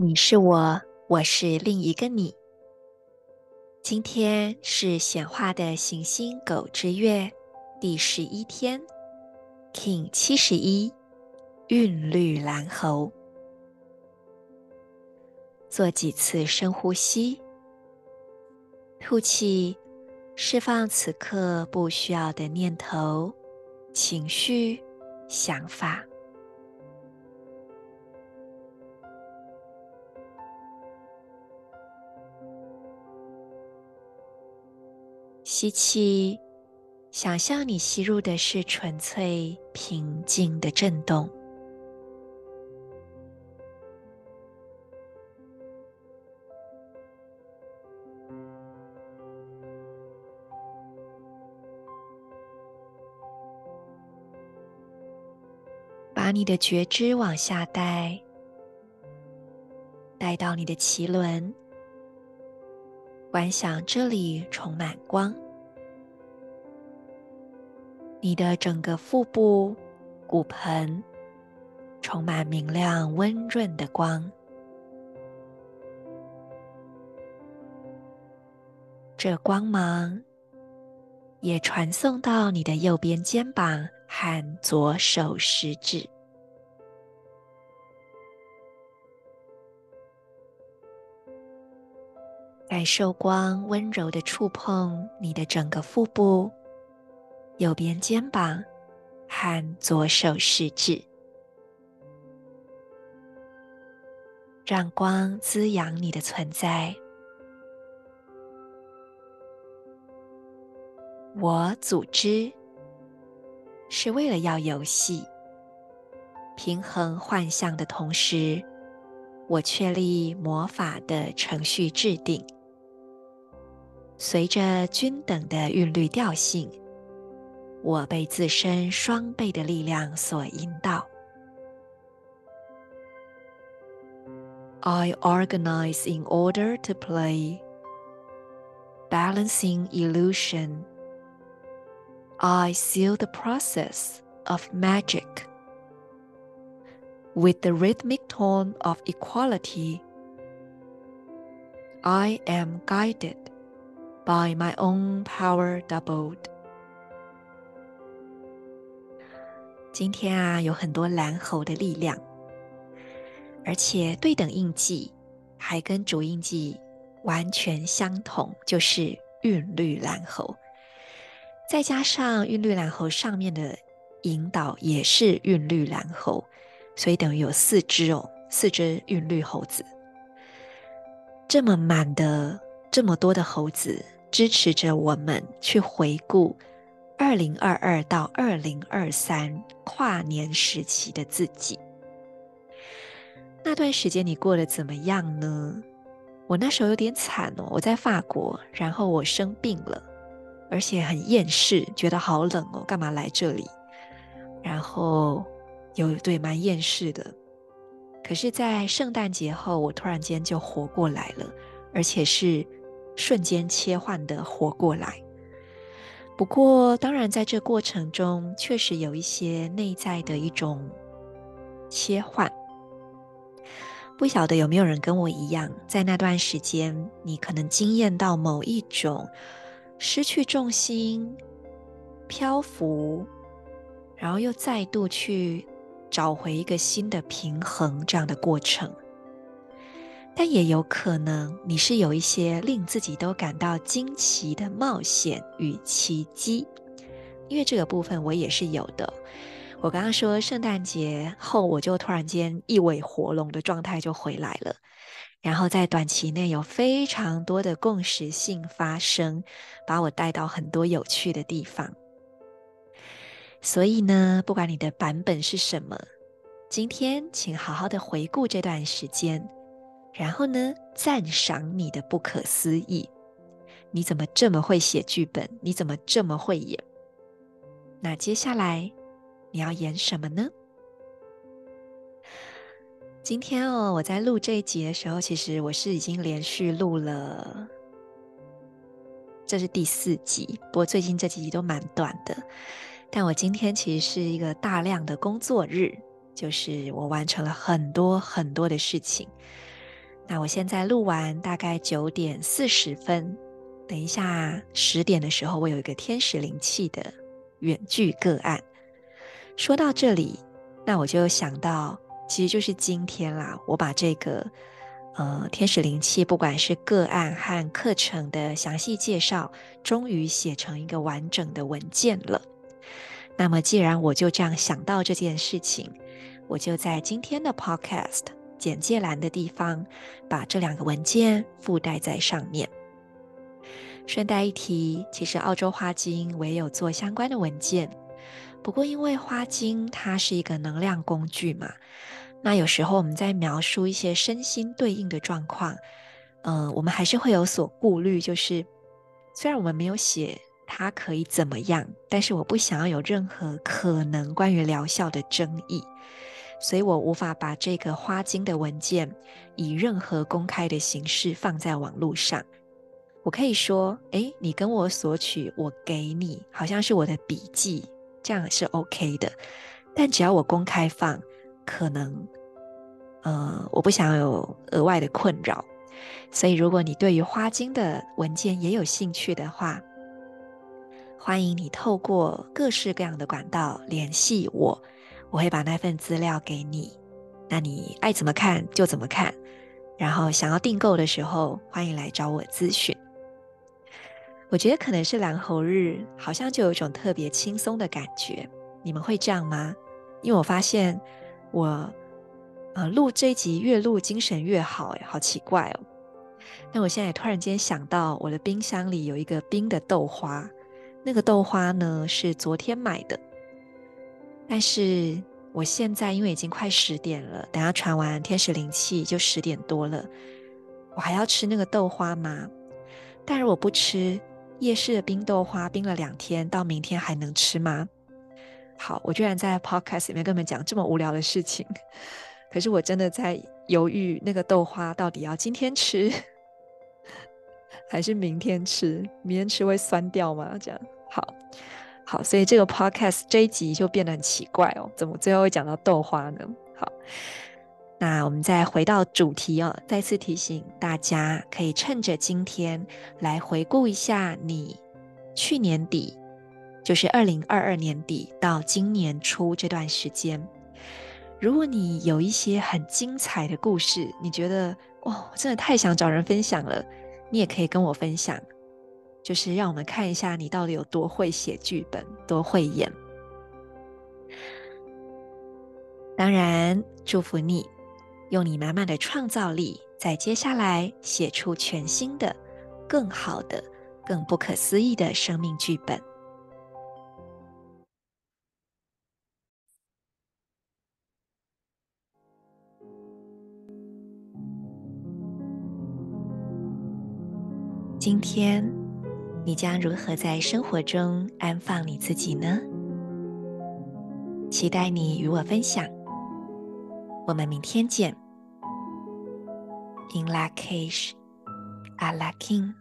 你是我，我是另一个你。今天是显化的行星狗之月第十一天，King 七十一，韵律蓝猴。做几次深呼吸，吐气，释放此刻不需要的念头、情绪、想法。吸气，想象你吸入的是纯粹平静的震动。把你的觉知往下带，带到你的脐轮，观想这里充满光。你的整个腹部、骨盆充满明亮、温润的光，这光芒也传送到你的右边肩膀和左手食指，感受光温柔的触碰你的整个腹部。右边肩膀和左手食指，让光滋养你的存在。我组织是为了要游戏，平衡幻象的同时，我确立魔法的程序制定，随着均等的韵律调性。我被自身双倍的力量所引导。I organize in order to play, balancing illusion. I seal the process of magic with the rhythmic tone of equality. I am guided by my own power doubled. 今天啊，有很多蓝猴的力量，而且对等印记还跟主印记完全相同，就是韵律蓝猴。再加上韵律蓝猴上面的引导也是韵律蓝猴，所以等于有四只哦，四只韵律猴子。这么满的，这么多的猴子支持着我们去回顾。二零二二到二零二三跨年时期的自己，那段时间你过得怎么样呢？我那时候有点惨哦，我在法国，然后我生病了，而且很厌世，觉得好冷哦，干嘛来这里？然后有对蛮厌世的，可是，在圣诞节后，我突然间就活过来了，而且是瞬间切换的活过来。不过，当然，在这过程中，确实有一些内在的一种切换。不晓得有没有人跟我一样，在那段时间，你可能惊艳到某一种失去重心、漂浮，然后又再度去找回一个新的平衡这样的过程。但也有可能你是有一些令自己都感到惊奇的冒险与奇迹，因为这个部分我也是有的。我刚刚说圣诞节后，我就突然间一尾活龙的状态就回来了，然后在短期内有非常多的共识性发生，把我带到很多有趣的地方。所以呢，不管你的版本是什么，今天请好好的回顾这段时间，然后呢，赞赏你的不可思议。你怎么这么会写剧本？你怎么这么会演？那接下来你要演什么呢？今天哦，我在录这一集的时候，其实我是已经连续录了，这是第四集。不过最近这几集都蛮短的。但我今天其实是一个大量的工作日，就是我完成了很多很多的事情。那我现在录完，大概九点四十分。等一下十点的时候，我有一个天使灵气的远距个案。说到这里，那我就想到，其实就是今天啦。我把这个呃天使灵气，不管是个案和课程的详细介绍，终于写成一个完整的文件了。那么，既然我就这样想到这件事情，我就在今天的 Podcast 简介栏的地方，把这两个文件附带在上面。顺带一提，其实澳洲花精我也有做相关的文件，不过因为花精它是一个能量工具嘛，那有时候我们在描述一些身心对应的状况，嗯、呃，我们还是会有所顾虑，就是虽然我们没有写它可以怎么样，但是我不想要有任何可能关于疗效的争议，所以我无法把这个花精的文件以任何公开的形式放在网络上。我可以说，诶，你跟我索取，我给你，好像是我的笔记，这样是 OK 的。但只要我公开放，可能，呃，我不想有额外的困扰。所以，如果你对于花精的文件也有兴趣的话，欢迎你透过各式各样的管道联系我，我会把那份资料给你。那你爱怎么看就怎么看。然后想要订购的时候，欢迎来找我咨询。我觉得可能是蓝猴日，好像就有一种特别轻松的感觉。你们会这样吗？因为我发现我，呃，录这一集越录精神越好，哎，好奇怪哦。那我现在突然间想到，我的冰箱里有一个冰的豆花，那个豆花呢是昨天买的，但是我现在因为已经快十点了，等下传完天使灵气就十点多了，我还要吃那个豆花吗？但是我不吃。夜市的冰豆花冰了两天，到明天还能吃吗？好，我居然在 podcast 里面跟你们讲这么无聊的事情，可是我真的在犹豫，那个豆花到底要今天吃还是明天吃？明天吃会酸掉吗？这样，好好，所以这个 podcast 这一集就变得很奇怪哦，怎么最后会讲到豆花呢？好。那我们再回到主题哦，再次提醒大家，可以趁着今天来回顾一下你去年底，就是二零二二年底到今年初这段时间。如果你有一些很精彩的故事，你觉得哇，真的太想找人分享了，你也可以跟我分享，就是让我们看一下你到底有多会写剧本，多会演。当然，祝福你。用你满满的创造力，在接下来写出全新的、更好的、更不可思议的生命剧本。今天，你将如何在生活中安放你自己呢？期待你与我分享。我们明天见。In lak'ech, ala k'in.